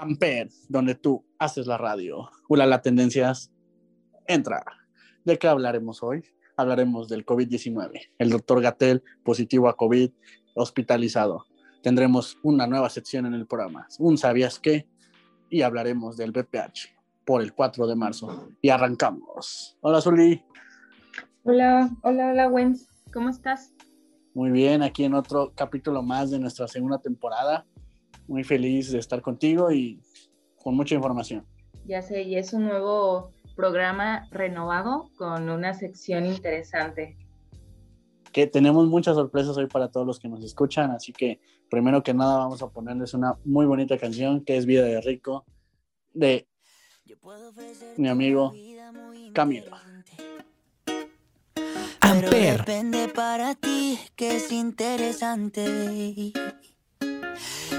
Amper, donde tú haces la radio. Hola, la tendencias. Entra. ¿De qué hablaremos hoy? Hablaremos del COVID-19. El doctor Gatel, positivo a COVID, hospitalizado. Tendremos una nueva sección en el programa, un ¿Sabías qué? Y hablaremos del BPH por el 4 de marzo. Y arrancamos. Hola, Zuli. Hola, hola, hola, Wens. ¿Cómo estás? Muy bien, aquí en otro capítulo más de nuestra segunda temporada muy feliz de estar contigo y con mucha información. Ya sé, y es un nuevo programa renovado con una sección interesante. Que tenemos muchas sorpresas hoy para todos los que nos escuchan, así que primero que nada vamos a ponerles una muy bonita canción que es Vida de Rico de mi amigo Camilo. Amper. depende para ti que es interesante.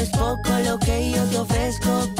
es poco lo que yo te ofrezco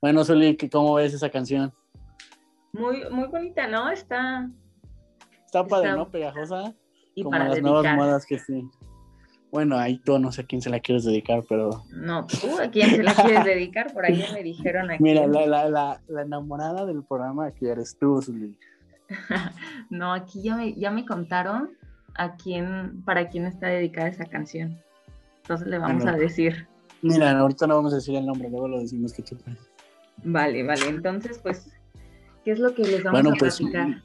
Bueno, Zuli, ¿cómo ves esa canción? Muy, muy bonita, ¿no? Está. Está padre, ¿no? Pegajosa. Y Como las nuevas modas que sí. Bueno, ahí tú no sé a quién se la quieres dedicar, pero... No, tú a quién se la quieres dedicar, por ahí me dijeron aquí. Mira, la, la, la, la enamorada del programa aquí eres tú, Zuli. no, aquí ya me, ya me contaron a quién, para quién está dedicada esa canción. Entonces le vamos a decir. Mira, ahorita no vamos a decir el nombre, luego lo decimos que chupa. Vale, vale. Entonces, pues, ¿qué es lo que les vamos a pues, platicar?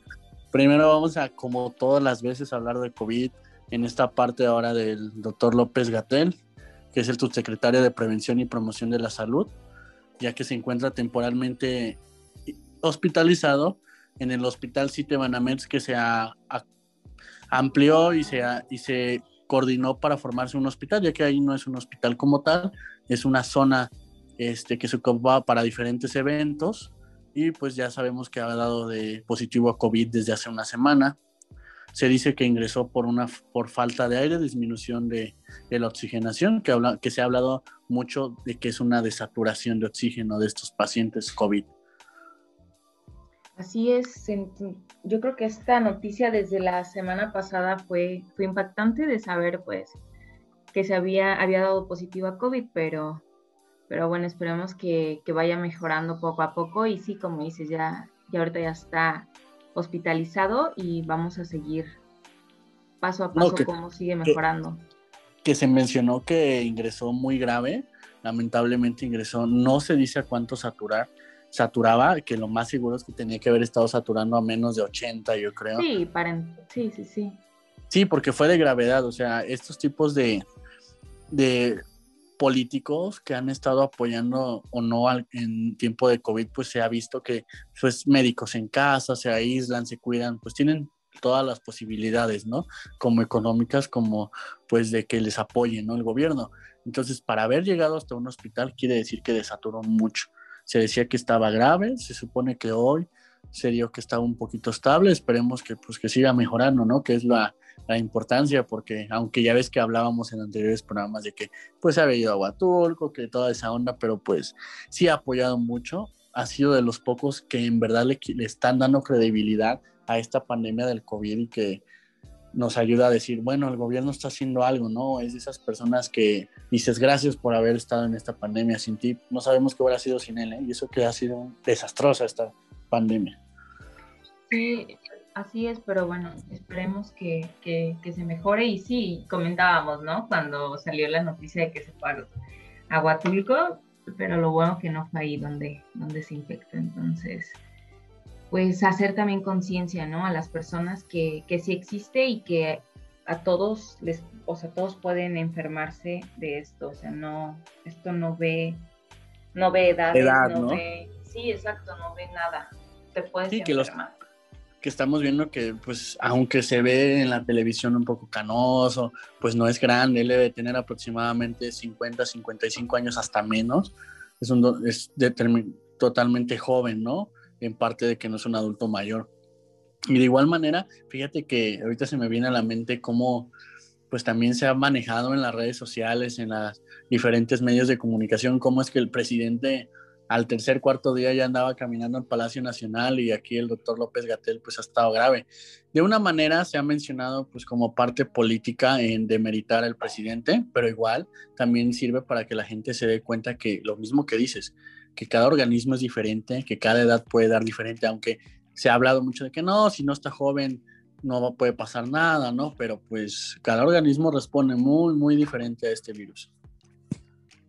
Primero vamos a, como todas las veces, hablar de COVID en esta parte ahora del doctor López Gatel, que es el subsecretario de Prevención y Promoción de la Salud, ya que se encuentra temporalmente hospitalizado en el Hospital Cite Banamex, que se amplió y se, y se coordinó para formarse un hospital, ya que ahí no es un hospital como tal, es una zona este, que se ocupaba para diferentes eventos y pues ya sabemos que ha dado de positivo a COVID desde hace una semana se dice que ingresó por una por falta de aire, disminución de, la oxigenación, que, habla, que se ha hablado mucho de que es una desaturación de oxígeno de estos pacientes COVID. Así es, yo creo que esta noticia desde la semana pasada fue, fue impactante de saber pues que se había, había dado positivo a COVID, pero, pero bueno, esperemos que, que vaya mejorando poco a poco y sí, como dices, ya, ya ahorita ya está hospitalizado y vamos a seguir paso a paso cómo sigue mejorando. Que, se mencionó que ingresó muy grave, lamentablemente ingresó, no se dice a cuánto saturar, saturaba, que lo más seguro es que tenía que haber estado saturando a menos de 80, yo creo. Sí, sí, sí, sí. Sí, porque fue de gravedad, o sea, estos tipos de, de políticos que han estado apoyando o no en tiempo de COVID, pues se ha visto que pues médicos en casa, se aíslan, se cuidan, pues tienen todas las posibilidades, ¿no? Como económicas, como pues de que les apoye, ¿no? El gobierno. Entonces, para haber llegado hasta un hospital quiere decir que desaturó mucho. Se decía que estaba grave, se supone que hoy se dio que estaba un poquito estable, esperemos que pues que siga mejorando, ¿no? Que es la, la importancia, porque aunque ya ves que hablábamos en anteriores programas de que pues había ido a Huatulco, que toda esa onda, pero pues sí ha apoyado mucho, ha sido de los pocos que en verdad le, le están dando credibilidad a esta pandemia del COVID y que nos ayuda a decir, bueno, el gobierno está haciendo algo, ¿no? Es de esas personas que dices gracias por haber estado en esta pandemia sin ti. No sabemos qué hubiera sido sin él, ¿eh? Y eso que ha sido desastrosa esta pandemia. Sí, Así es, pero bueno, esperemos que, se mejore. Y sí, comentábamos, ¿no? Cuando salió la noticia de que se fue a Huatulco, pero lo bueno que no fue ahí donde, donde se infectó. Entonces, pues hacer también conciencia, ¿no? A las personas que, que sí existe y que a todos les, o sea, todos pueden enfermarse de esto. O sea, no, esto no ve, no ve edades, no, ve, sí, exacto, no ve nada. Te puedes sí, enfermar que estamos viendo que, pues, aunque se ve en la televisión un poco canoso, pues no es grande, él debe tener aproximadamente 50, 55 años hasta menos. Es, un, es totalmente joven, ¿no? En parte de que no es un adulto mayor. Y de igual manera, fíjate que ahorita se me viene a la mente cómo, pues también se ha manejado en las redes sociales, en los diferentes medios de comunicación, cómo es que el presidente al tercer, cuarto día ya andaba caminando al Palacio Nacional y aquí el doctor López Gatel pues ha estado grave. De una manera se ha mencionado pues como parte política en demeritar al presidente, pero igual también sirve para que la gente se dé cuenta que lo mismo que dices, que cada organismo es diferente, que cada edad puede dar diferente, aunque se ha hablado mucho de que no, si no está joven no puede pasar nada, ¿no? Pero pues cada organismo responde muy, muy diferente a este virus.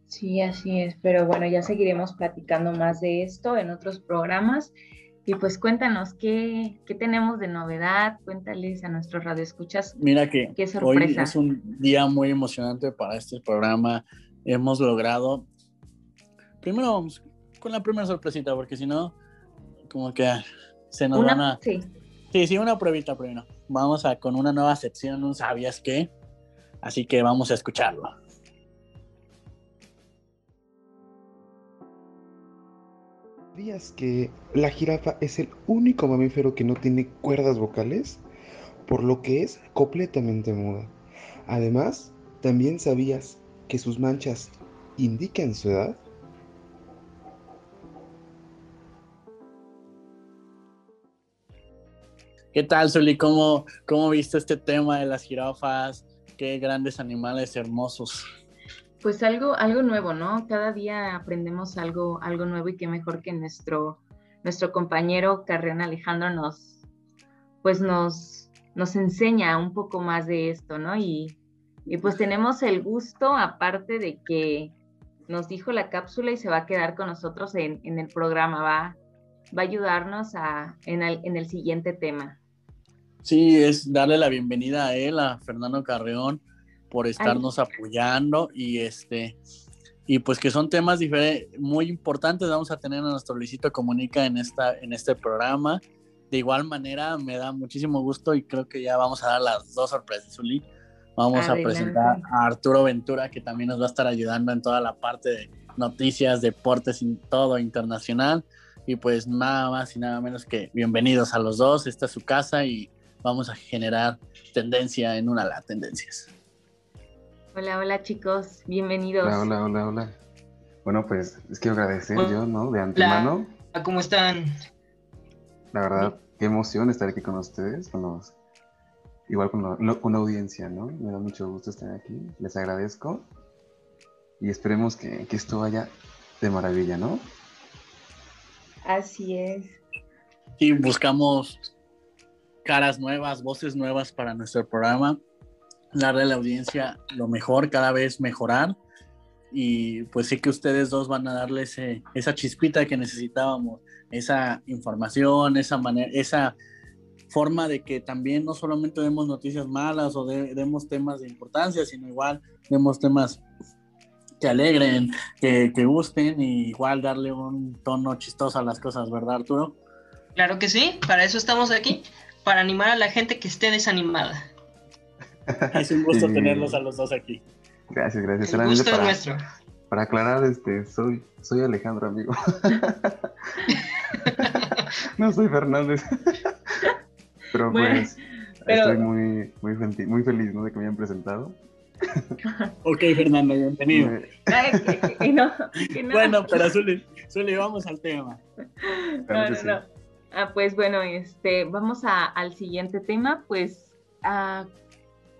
Sí, así es, pero bueno, ya seguiremos platicando más de esto en otros programas. Y pues cuéntanos qué, qué tenemos de novedad, cuéntales a nuestros radioescuchas. Mira que qué sorpresa. hoy es un día muy emocionante para este programa. Hemos logrado, primero vamos con la primera sorpresita, porque si no, como que se nos van a... Sí. sí, sí, una pruebita primero. Vamos a con una nueva sección, un sabías qué. Así que vamos a escucharlo. ¿Sabías que la jirafa es el único mamífero que no tiene cuerdas vocales? Por lo que es completamente muda. Además, ¿también sabías que sus manchas indican su edad? ¿Qué tal, Zuli? ¿Cómo, ¿Cómo viste este tema de las jirafas? qué grandes animales hermosos. Pues algo, algo nuevo, ¿no? Cada día aprendemos algo, algo nuevo y qué mejor que nuestro, nuestro compañero Carrión Alejandro nos, pues nos, nos enseña un poco más de esto, ¿no? Y, y pues tenemos el gusto, aparte de que nos dijo la cápsula y se va a quedar con nosotros en, en el programa, va, va a ayudarnos a, en, el, en el siguiente tema. Sí, es darle la bienvenida a él, a Fernando Carreón, por estarnos apoyando y este y pues que son temas muy importantes vamos a tener a nuestro Luisito Comunica en esta en este programa. De igual manera me da muchísimo gusto y creo que ya vamos a dar las dos sorpresas, Zuli. Vamos a presentar a Arturo Ventura que también nos va a estar ayudando en toda la parte de noticias, deportes y todo internacional. Y pues nada más y nada menos que bienvenidos a los dos. Esta es su casa y vamos a generar tendencia en una de las tendencias. Hola, hola chicos, bienvenidos. Hola, hola, hola, hola. Bueno, pues les quiero agradecer yo, ¿no? De antemano. Hola. ¿Cómo están? La verdad, qué emoción estar aquí con ustedes, con los, igual con, la audiencia, ¿no? Me da mucho gusto estar aquí, les agradezco y esperemos que, que esto vaya de maravilla, ¿no? Así es. Sí, buscamos caras nuevas, voces nuevas para nuestro programa, darle a la audiencia lo mejor, cada vez mejorar. Y pues sí que ustedes dos van a darle esa chispita que necesitábamos, esa información, esa manera, esa forma de que también no solamente demos noticias malas o demos temas de importancia, sino igual demos temas que alegren, que, que gusten y igual darle un tono chistoso a las cosas, ¿verdad, Arturo? Claro que sí, para eso estamos aquí, para animar a la gente que esté desanimada. Es un gusto tenerlos a los dos aquí. Gracias, gracias. El gusto para, es nuestro. Para aclarar, este, soy, soy Alejandro, amigo. no soy Fernández. pero pues estoy muy, muy, muy feliz ¿no? de que me hayan presentado. ok, Fernando, bienvenido. Bueno, pero Zuli, vamos al tema. No, no, no. Ah, pues bueno, este, vamos a, al siguiente tema, pues ah,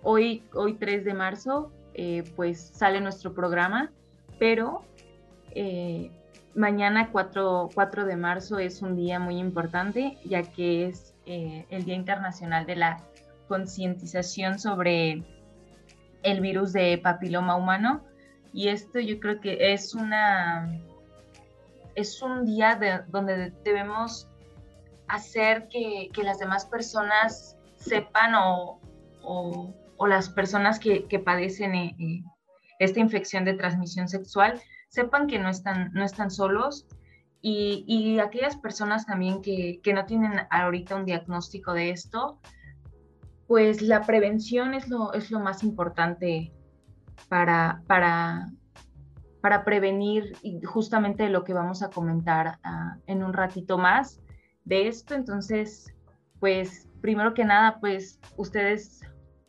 hoy, hoy 3 de marzo, eh, pues sale nuestro programa, pero eh, mañana 4, 4, de marzo es un día muy importante, ya que es eh, el Día Internacional de la Concientización sobre el virus de papiloma humano. Y esto yo creo que es una es un día de, donde debemos hacer que, que, las demás personas sepan o, o las personas que, que padecen eh, eh, esta infección de transmisión sexual sepan que no están, no están solos y, y aquellas personas también que, que, no tienen ahorita un diagnóstico de esto, pues la prevención es lo, es lo más importante para, para, para prevenir justamente lo que vamos a comentar uh, en un ratito más de esto. Entonces, pues primero que nada, pues ustedes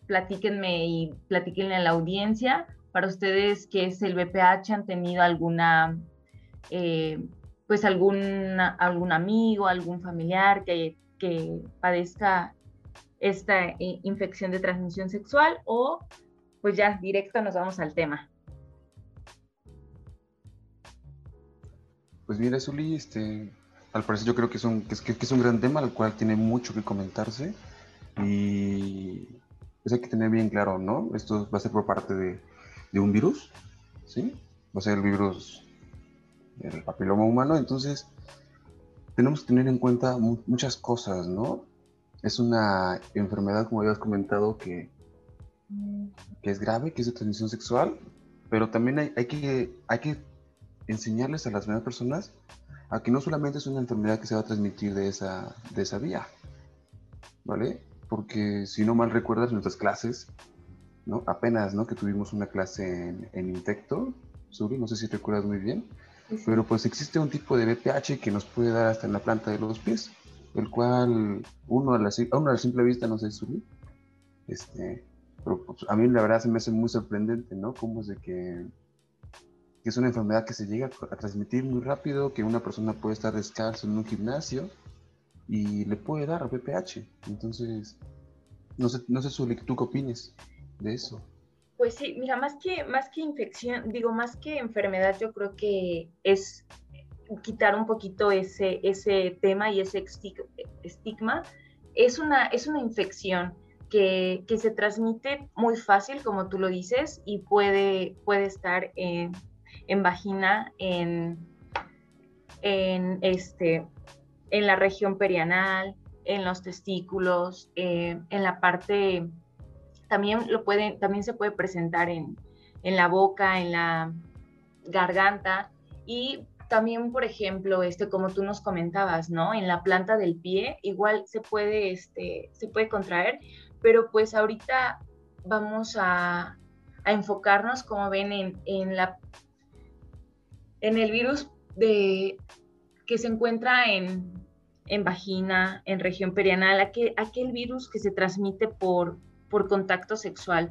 platíquenme y platíquenle a la audiencia. Para ustedes, ¿qué es el BPH? ¿Han tenido alguna, eh, pues algún, algún amigo, algún familiar que, que padezca esta eh, infección de transmisión sexual o pues ya directo nos vamos al tema. Pues mira, Zuli, este, al parecer yo creo que es, un, que, es, que es un gran tema al cual tiene mucho que comentarse y pues hay que tener bien claro, ¿no? Esto va a ser por parte de, un virus, ¿sí? Va a ser el virus del papiloma humano, entonces tenemos que tener en cuenta muchas cosas, ¿no? Es una enfermedad, como habías comentado, que, que es grave, que es de transmisión sexual, pero también hay, hay, que, hay que enseñarles a las personas a que no solamente es una enfermedad que se va a transmitir de esa, de esa vía, ¿vale? Porque si no mal recuerdas nuestras clases, ¿no? Apenas, ¿no? Que tuvimos una clase en, en Intecto, Suri, no sé si recuerdas muy bien, pero pues existe un tipo de BPH que nos puede dar hasta en la planta de los pies el cual uno a la, uno a la simple vista no se sube. Este, pero pues, a mí la verdad se me hace muy sorprendente, ¿no? Cómo es de que, que es una enfermedad que se llega a transmitir muy rápido, que una persona puede estar descalzo en un gimnasio y le puede dar a PPH. Entonces, no sé, no sé ¿tú qué opines de eso? Pues sí, mira, más que, más que infección, digo, más que enfermedad, yo creo que es quitar un poquito ese, ese tema y ese estigma. Es una, es una infección que, se transmite muy fácil, como tú lo dices, y puede, puede estar en, vagina, en, en, este, en la región perianal, en los testículos, eh, en la parte también, lo pueden, también se puede presentar en, la boca, en la garganta y también, por ejemplo, este, como tú nos comentabas, ¿no? En la planta del pie, igual se puede, este, se puede contraer, pero pues ahorita vamos a, enfocarnos, como ven, en, la, en el virus de, que se encuentra en, vagina, en región perianal, aquel, aquel virus que se transmite por, por contacto sexual.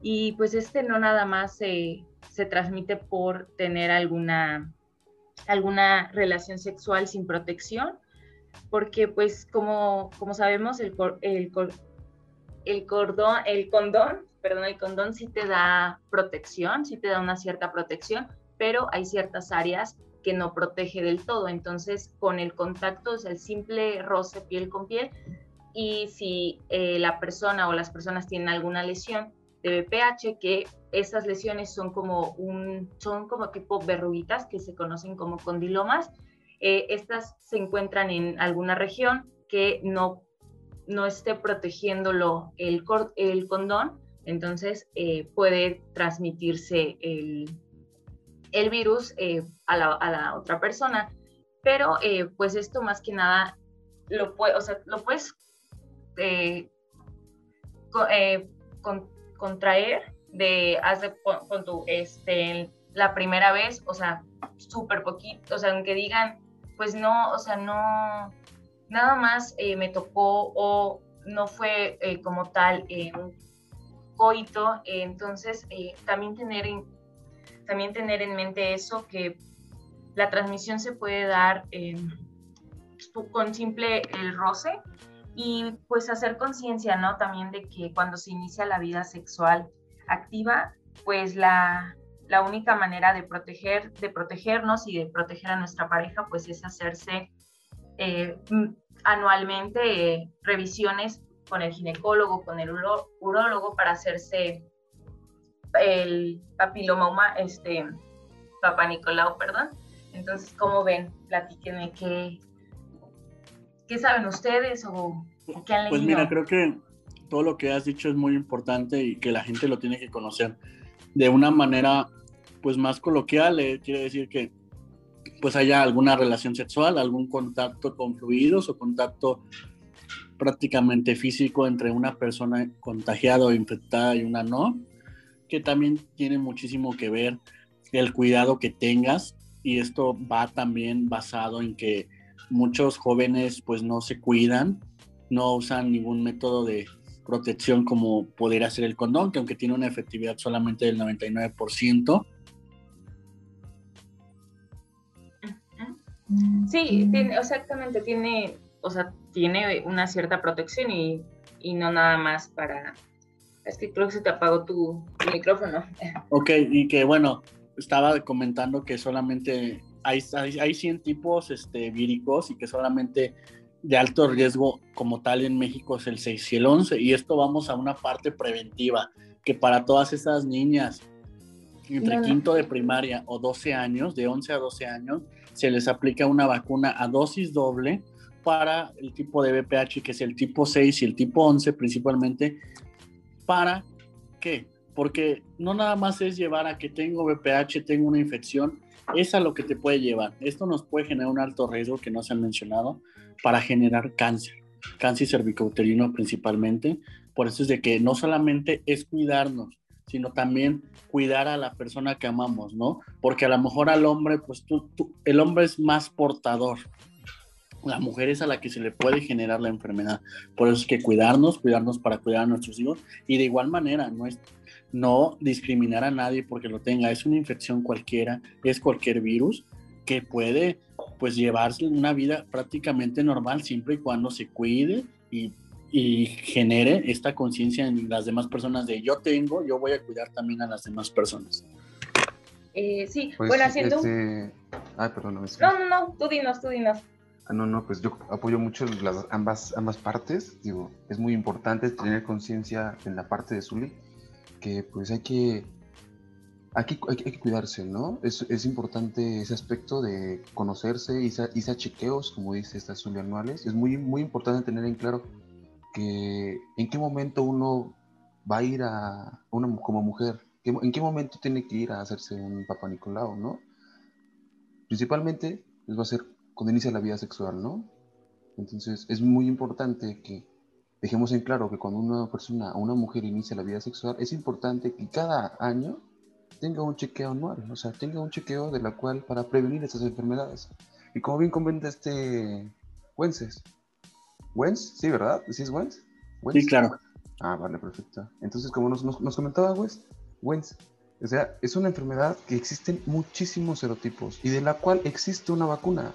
Y pues este no nada más se, transmite por tener alguna, alguna relación sexual sin protección, porque pues como, como sabemos el, el, el, cordón, el condón, perdón, el condón sí te da protección, sí te da una cierta protección, pero hay ciertas áreas que no protege del todo. Entonces, con el contacto, o sea, el simple roce piel con piel, y si eh, la persona o las personas tienen alguna lesión de BPH, que esas lesiones son como un, son como tipo verruguitas que se conocen como condilomas, eh, estas se encuentran en alguna región que no, no esté protegiéndolo el, el condón, entonces eh, puede transmitirse el, el virus a la, a, la, otra persona. Pero pues esto más que nada lo, puede, lo puedes eh, eh, contraer de, hace con, tu, este, la primera vez, o sea, súper poquito, o sea, aunque digan, pues no, o sea, no, nada más eh, me tocó o no fue como tal un coito, entonces también tener en, también tener en mente eso, que la transmisión se puede dar con simple el roce, y pues hacer conciencia, ¿no? También de que cuando se inicia la vida sexual activa, pues la, la única manera de proteger, de protegernos y de proteger a nuestra pareja, pues es hacerse eh, anualmente eh, revisiones con el ginecólogo, con el urólogo para hacerse el papiloma, este, papá Nicolau, perdón. Entonces, ¿cómo ven? Platíquenme qué, ¿Qué saben ustedes o, qué han leído? Pues mira, creo que todo lo que has dicho es muy importante y que la gente lo tiene que conocer de una manera pues más coloquial, eh, quiere decir que pues haya alguna relación sexual, algún contacto con fluidos o contacto prácticamente físico entre una persona contagiada o infectada y una no, que también tiene muchísimo que ver el cuidado que tengas y esto va también basado en que muchos jóvenes pues no se cuidan, no usan ningún método de protección como poder hacer el condón, que aunque tiene una efectividad solamente del 99%. Sí, tiene, exactamente, tiene, o sea, tiene una cierta protección y, no nada más para... Es que creo que se te apagó tu, tu micrófono. Ok, y que bueno, estaba comentando que solamente hay, hay, 100 tipos este, víricos y que solamente de alto riesgo como tal en México es el 6 y el 11. Y esto vamos a una parte preventiva, que para todas esas niñas entre quinto de primaria o 12 años, de 11 a 12 años, se les aplica una vacuna a dosis doble para el tipo de BPH, que es el tipo 6 y el tipo 11 principalmente, para qué? Porque no nada más es llevar a que tengo BPH, tengo una infección, es a lo que te puede llevar. Esto nos puede generar un alto riesgo que no se ha mencionado para generar cáncer, cáncer cervicouterino principalmente. Por eso es de que no solamente es cuidarnos, sino también cuidar a la persona que amamos, ¿no? Porque a lo mejor al hombre, pues tú, el hombre es más portador. La mujer es a la que se le puede generar la enfermedad. Por eso es que cuidarnos, cuidarnos para cuidar a nuestros hijos. Y de igual manera, no es, no discriminar a nadie porque lo tenga. Es una infección cualquiera, es cualquier virus que puede pues llevarse una vida prácticamente normal siempre y cuando se cuide y y genere esta conciencia en las demás personas de yo tengo, yo voy a cuidar también a las demás personas. Eh, sí, Pues, bueno, haciendo... este... Ay, perdón, no me No, no, no, tú dinos, tú dinos. Ah, No, no, pues yo apoyo mucho las, ambas, ambas partes. Digo, es muy importante tener conciencia en la parte de Zully, que pues hay que, hay que, hay que, cuidarse, ¿no? Es, es, importante ese aspecto de conocerse y hacer chequeos, como dice estas Zully anuales. Es muy, muy importante tener en claro que en qué momento uno va a ir a, una como mujer, en qué momento tiene que ir a hacerse un Papa Nicolau, ¿no? Principalmente les va a ser cuando inicia la vida sexual, ¿no? Entonces es muy importante que dejemos en claro que cuando una persona, una mujer inicia la vida sexual, es importante que cada año tenga un chequeo anual, o sea, tenga un chequeo de la cual para prevenir estas enfermedades. Y como bien comenta este Wences, Wens, sí, ¿verdad? ¿Sí es Wens? Sí, claro. Ah, vale, perfecto. Entonces, como nos, nos, nos comentaba Wens, Wens, o sea, es una enfermedad que existen muchísimos serotipos y de la cual existe una vacuna.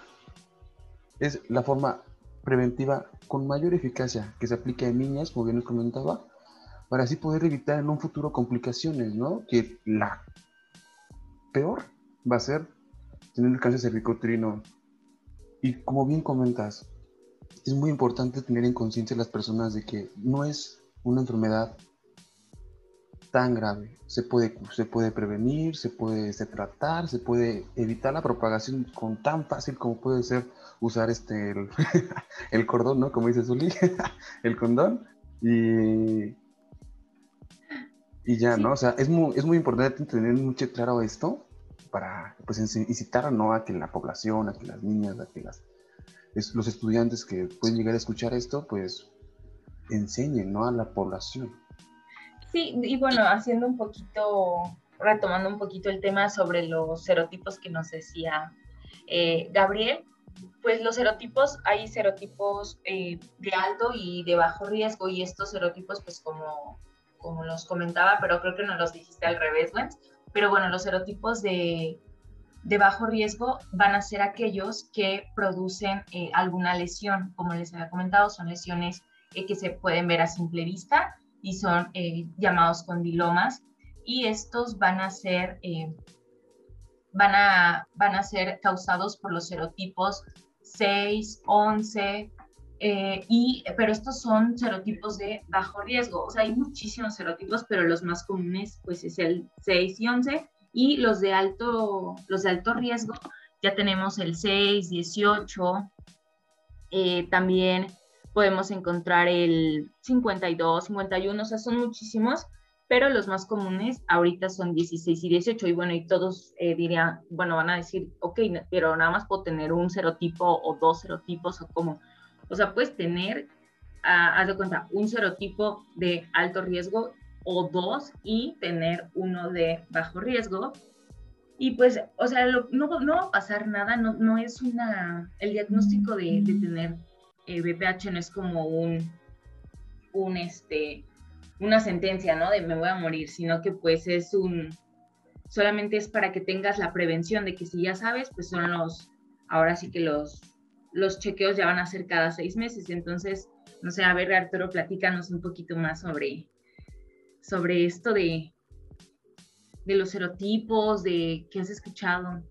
Es la forma preventiva con mayor eficacia que se aplica en niñas, como bien nos comentaba, para así poder evitar en un futuro complicaciones, ¿no? Que la peor va a ser tener el cáncer cervicouterino. Y como bien comentas, es muy importante tener en conciencia las personas de que no es una enfermedad tan grave. Se puede, se puede prevenir, se puede se tratar, se puede evitar la propagación con tan fácil como puede ser usar este el, el cordón, ¿no? Como dice Zuli, el condón. Y, y ya, sí. ¿no? O sea, es muy, es muy importante tener mucho claro esto para pues, incitar ¿no? a que la población, a que las niñas, a que las, es, los estudiantes que pueden llegar a escuchar esto, pues enseñen ¿no? a la población. Sí, y bueno, haciendo un poquito, retomando un poquito el tema sobre los serotipos que nos decía eh, Gabriel, pues los serotipos, hay serotipos eh, de alto y de bajo riesgo, y estos serotipos, pues como, como los comentaba, pero creo que no los dijiste al revés, Wens, pero bueno, los serotipos de, de bajo riesgo van a ser aquellos que producen eh, alguna lesión, como les había comentado, son lesiones que se pueden ver a simple vista y son eh, llamados condilomas y estos van a ser van a, van a ser causados por los serotipos 6, 11, eh, y, pero estos son serotipos de bajo riesgo. O sea, hay muchísimos serotipos, pero los más comunes pues es el 6 y 11. Y los de alto, los de alto riesgo, ya tenemos el 6, 18. Eh, también podemos encontrar el 52, 51, o sea, son muchísimos pero los más comunes ahorita son 16 y 18 y bueno, y todos eh, dirían, bueno, van a decir, ok, pero nada más puedo tener un serotipo o dos serotipos o como, o sea, puedes tener, uh, haz de cuenta, un serotipo de alto riesgo o dos y tener uno de bajo riesgo. Y pues, o sea, lo, no, no, va a pasar nada, no, no es una, el diagnóstico de, de tener eh, BPH no es como un, un, este, una sentencia, ¿no? De me voy a morir, sino que pues es un, solamente es para que tengas la prevención de que si ya sabes, pues son los, ahora sí que los, los chequeos ya van a ser cada seis meses. Entonces, no sé, a ver, Arturo, platícanos un poquito más sobre, sobre esto de, de los serotipos, de qué has escuchado.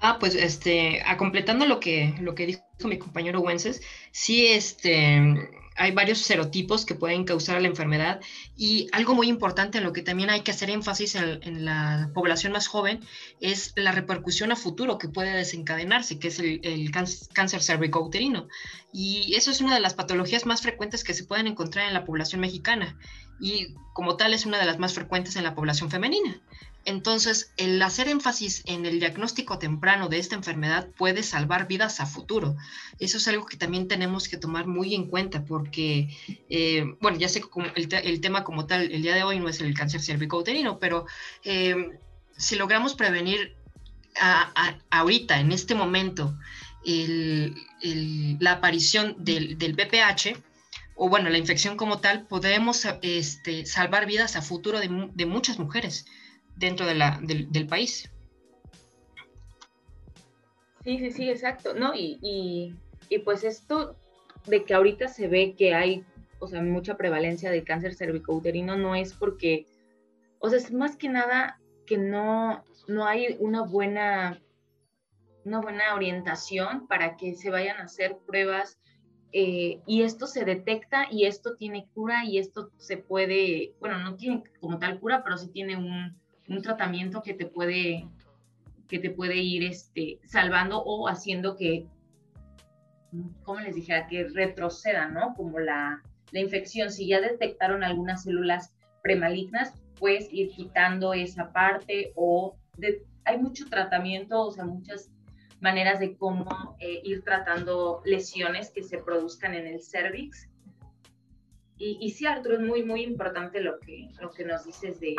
Ah, pues este, a completando lo que, lo que dijo mi compañero Wences, sí, este, hay varios serotipos que pueden causar la enfermedad y algo muy importante en lo que también hay que hacer énfasis en, la población más joven es la repercusión a futuro que puede desencadenarse, que es el, el cáncer cervicouterino. Y eso es una de las patologías más frecuentes que se pueden encontrar en la población mexicana y como tal es una de las más frecuentes en la población femenina. Entonces, el hacer énfasis en el diagnóstico temprano de esta enfermedad puede salvar vidas a futuro. Eso es algo que también tenemos que tomar muy en cuenta porque, eh, bueno, ya sé que el, tema como tal el día de hoy no es el cáncer cervicouterino, pero eh, si logramos prevenir a, ahorita, en este momento, la aparición del, BPH, o bueno, la infección como tal, podemos este, salvar vidas a futuro de muchas mujeres dentro del, del, país. Sí, sí, sí, exacto, ¿no? Y, y, y, pues esto, de que ahorita se ve que hay, o sea, mucha prevalencia de cáncer cervicouterino no es porque, o sea, es más que nada que no, no hay una buena, una buena orientación para que se vayan a hacer pruebas eh, y esto se detecta y esto tiene cura y esto se puede, bueno, no tiene como tal cura, pero sí tiene un, un tratamiento que te puede que te puede ir este, salvando o haciendo que, ¿cómo les dijera? Que retroceda, ¿no? Como la, la infección. Si ya detectaron algunas células premalignas, pues ir quitando esa parte o hay mucho tratamiento, o sea, muchas maneras de cómo eh, ir tratando lesiones que se produzcan en el cervix. Y, y, sí, Arturo, es muy, muy importante lo que, lo que nos dices de,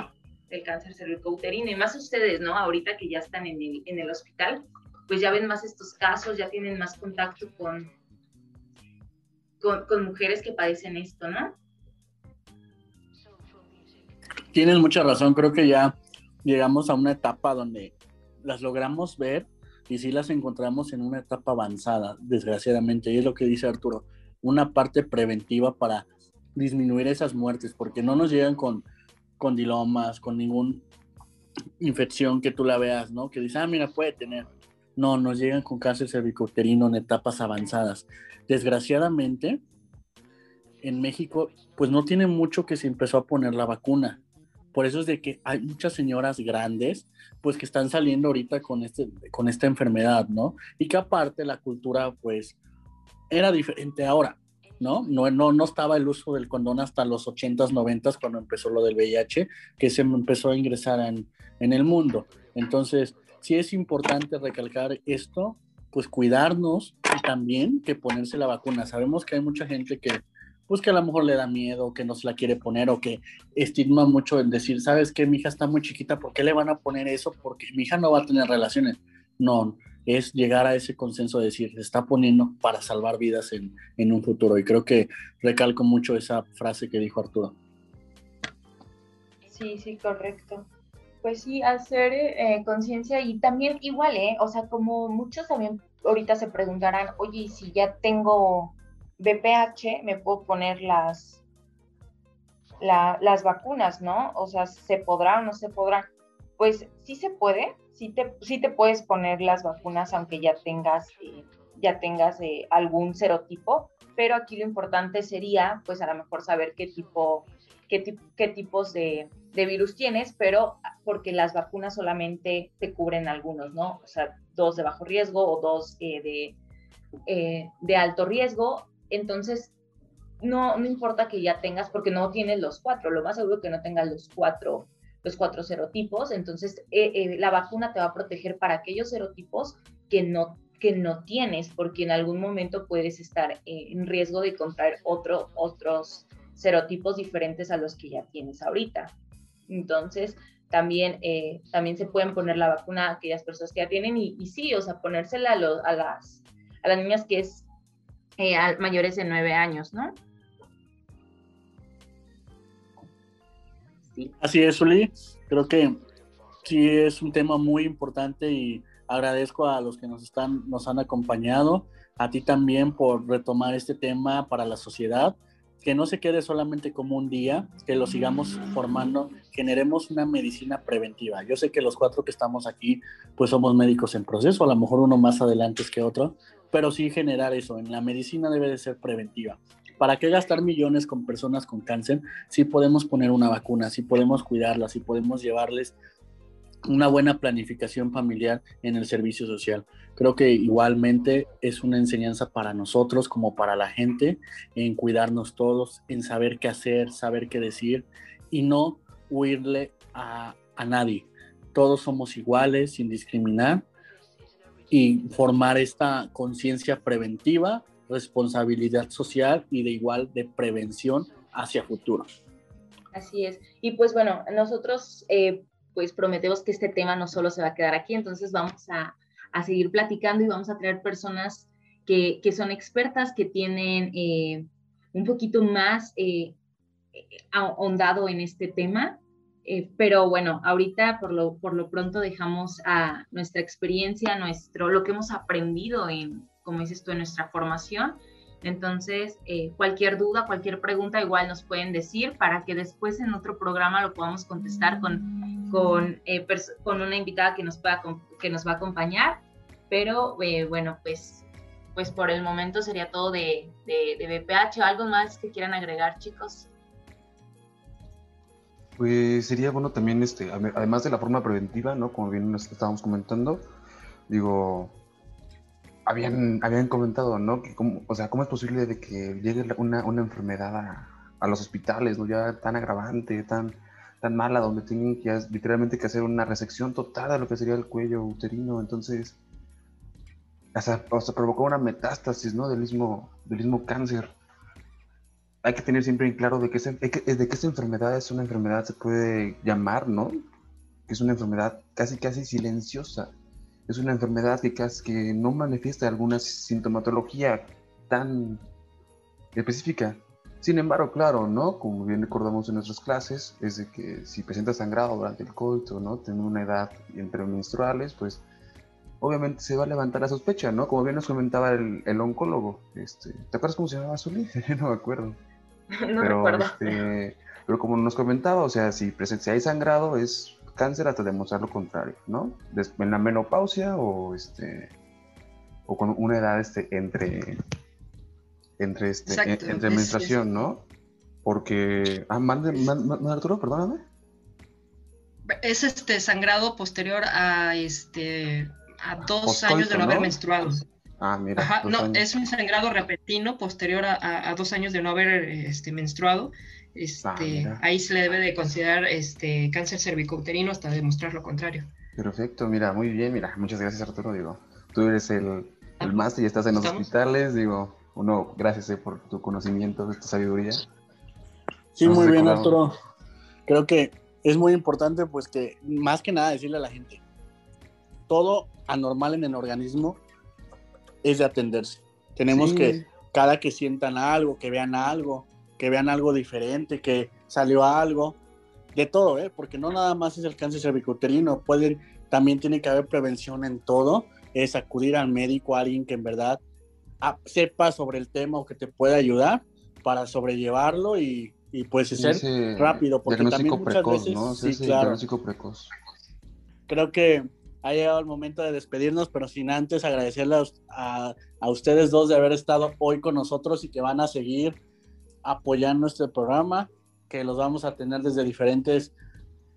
del cáncer cervicouterino y más ustedes, ¿no? Ahorita que ya están en el, en el hospital, pues ya ven más estos casos, ya tienen más contacto con, con, con mujeres que padecen esto, ¿no? Tienes mucha razón, creo que ya llegamos a una etapa donde las logramos ver y sí las encontramos en una etapa avanzada, desgraciadamente, y es lo que dice Arturo, una parte preventiva para disminuir esas muertes, porque no nos llegan con condilomas, con ninguna infección que tú la veas, ¿no? Que dice, ah, mira, puede tener. No, nos llegan con cáncer cervicouterino en etapas avanzadas. Desgraciadamente, en México, pues no tiene mucho que se empezó a poner la vacuna. Por eso es de que hay muchas señoras grandes, pues que están saliendo ahorita con, este, con esta enfermedad, ¿no? Y que aparte la cultura, pues, era diferente ahora. ¿No? No, no, no estaba el uso del condón hasta los 80s, 90s, cuando empezó lo del VIH, que se empezó a ingresar en, en el mundo. Entonces, sí es importante recalcar esto, pues cuidarnos y también que ponerse la vacuna. Sabemos que hay mucha gente que, pues que a lo mejor le da miedo, que no se la quiere poner o que estigma mucho en decir, ¿sabes qué? Mi hija está muy chiquita, ¿por qué le van a poner eso? Porque mi hija no va a tener relaciones. No, es llegar a ese consenso de decir, se está poniendo para salvar vidas en, en un futuro. Y creo que recalco mucho esa frase que dijo Arturo. Sí, sí, correcto. Pues sí, hacer eh, conciencia y también igual, ¿eh? O sea, como muchos también ahorita se preguntarán, oye, si ya tengo BPH, me puedo poner las, las vacunas, ¿no? O sea, ¿se podrá o no se podrá? Pues sí se puede, sí te, sí te puedes poner las vacunas aunque ya tengas, eh, ya tengas eh, algún serotipo, pero aquí lo importante sería, pues a lo mejor saber qué tipo, qué, tipos de, virus tienes, pero porque las vacunas solamente te cubren algunos, ¿no? O sea, dos de bajo riesgo o dos eh, de, de alto riesgo. Entonces, no, no importa que ya tengas, porque no tienes los cuatro, lo más seguro que no tengas los cuatro los cuatro serotipos, entonces eh, eh, la vacuna te va a proteger para aquellos serotipos que no, que no tienes, porque en algún momento puedes estar eh, en riesgo de contraer otro, otros serotipos diferentes a los que ya tienes ahorita. Entonces, también, también se pueden poner la vacuna a aquellas personas que ya tienen y, sí, o sea, ponérsela a, a, las, a las niñas que es mayores de nueve años, ¿no? Así es, Uli. Creo que sí es un tema muy importante y agradezco a los que nos están, nos han acompañado, a ti también por retomar este tema para la sociedad, que no se quede solamente como un día, que lo sigamos formando, generemos una medicina preventiva. Yo sé que los cuatro que estamos aquí, pues somos médicos en proceso, a lo mejor uno más adelante que otro, pero sí generar eso. En la medicina debe de ser preventiva. ¿Para qué gastar millones con personas con cáncer si podemos poner una vacuna, si podemos cuidarlas, si podemos llevarles una buena planificación familiar en el servicio social? Creo que igualmente es una enseñanza para nosotros como para la gente en cuidarnos todos, en saber qué hacer, saber qué decir y no huirle a, a nadie. Todos somos iguales, sin discriminar y formar esta conciencia preventiva responsabilidad social y de igual de prevención hacia futuro. Así es. Y pues bueno, nosotros eh, pues prometemos que este tema no solo se va a quedar aquí, entonces vamos a, a seguir platicando y vamos a traer personas que, que son expertas, que tienen eh, un poquito más eh, ahondado en este tema. pero bueno, ahorita por lo, por lo pronto dejamos a nuestra experiencia, nuestro, lo que hemos aprendido en, como dices tú, en nuestra formación Entonces, eh, cualquier duda, cualquier pregunta, igual nos pueden decir para que después en otro programa lo podamos contestar con, con, eh, con una invitada que nos, pueda, que nos va a acompañar. Pero eh, bueno, pues, pues por el momento sería todo de, de, de BPH. ¿Algo más que quieran agregar, chicos? Pues sería bueno también, este, además de la forma preventiva, ¿no? Como bien estábamos comentando, digo, habían, habían comentado, ¿no? Que cómo, o sea, ¿cómo es posible de que llegue una, una enfermedad a, a, los hospitales, ¿no? Ya tan agravante, tan, tan mala, donde tienen que literalmente que hacer una resección total de lo que sería el cuello uterino, entonces, hasta, hasta provocó una metástasis, ¿no? Del mismo, del mismo cáncer hay que tener siempre en claro de que, esa, de que esta enfermedad es una enfermedad, se puede llamar, ¿no? Que es una enfermedad casi, casi silenciosa. Es una enfermedad que, casi, que no manifiesta alguna sintomatología tan específica. Sin embargo, claro, ¿no? Como bien recordamos en nuestras clases, es de que si presenta sangrado durante el coito, ¿no? Tiene una edad entre menstruales, pues obviamente se va a levantar la sospecha, ¿no? Como bien nos comentaba el, el oncólogo. Este, ¿Te acuerdas cómo se llamaba su no me acuerdo. no pero, recuerdo. Este, pero como nos comentaba, o sea, si, si hay sangrado es cáncer hasta demostrar lo contrario, ¿no? En la menopausia o este o con una edad este entre entre este entre menstruación, ¿no? Porque ah, mande, mande, Arturo, perdóname. Es este sangrado posterior a este a dos años de no haber menstruado. Ah, mira. Ajá, no, es un sangrado repentino posterior a, a, dos años de no haber este, menstruado. Este, ah, ahí se le debe de considerar este, cáncer cervicouterino hasta demostrar lo contrario. Perfecto, mira, muy bien, mira, muchas gracias Arturo, digo, tú eres el, el máster y estás en los hospitales, digo, uno, gracias eh, por tu conocimiento, tu sabiduría. Sí, muy bien Arturo, creo que es muy importante pues que más que nada decirle a la gente, todo anormal en el organismo es de atenderse. Tenemos que, cada que sientan algo, que vean algo, que vean algo diferente, que salió algo, de todo, ¿eh? porque no nada más es el cáncer cervicuterino, pueden, también tiene que haber prevención en todo, es acudir al médico, a alguien que en verdad ah, sepa sobre el tema o que te pueda ayudar para sobrellevarlo y, y pues ser rápido, porque también muchas veces, ¿no? sí, claro, precoz. Creo que ha llegado el momento de despedirnos, pero sin antes agradecerle a, ustedes dos de haber estado hoy con nosotros y que van a seguir apoyando este programa, que los vamos a tener desde diferentes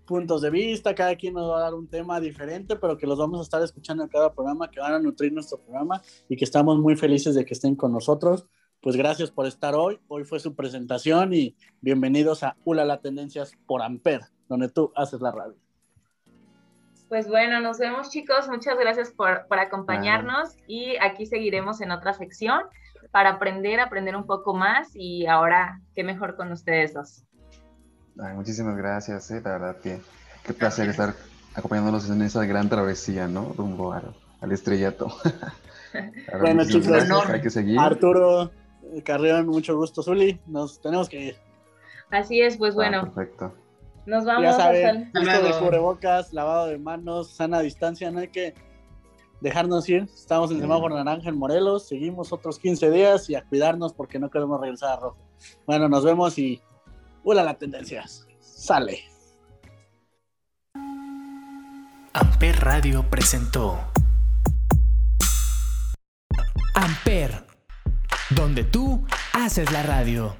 puntos de vista, cada quien nos va a dar un tema diferente, pero que los vamos a estar escuchando en cada programa, que van a nutrir nuestro programa y que estamos muy felices de que estén con nosotros. Pues gracias por estar hoy. Hoy fue su presentación y bienvenidos a Ula la Tendencias por Amper, donde tú haces la radio. Pues bueno, nos vemos chicos, muchas gracias por, acompañarnos y aquí seguiremos en otra sección para aprender, aprender un poco más y ahora, qué mejor con ustedes dos. muchísimas gracias, eh, la verdad que qué placer estar acompañándolos en esa gran travesía, ¿no? Rumbo al, estrellato. bueno chicos, hay que seguir. Arturo, Carrión, mucho gusto, Zuli, nos tenemos que ir. Así es, pues bueno. perfecto. Nos vamos. Ya saben, uso de cubrebocas, lavado de manos, sana distancia, no hay que dejarnos ir. Estamos en el semáforo naranja en Morelos, seguimos otros 15 días y a cuidarnos porque no queremos regresar a rojo. Bueno, nos vemos y ¡Hola la tendencia! Sale. Amper Radio presentó Amper, donde tú haces la radio.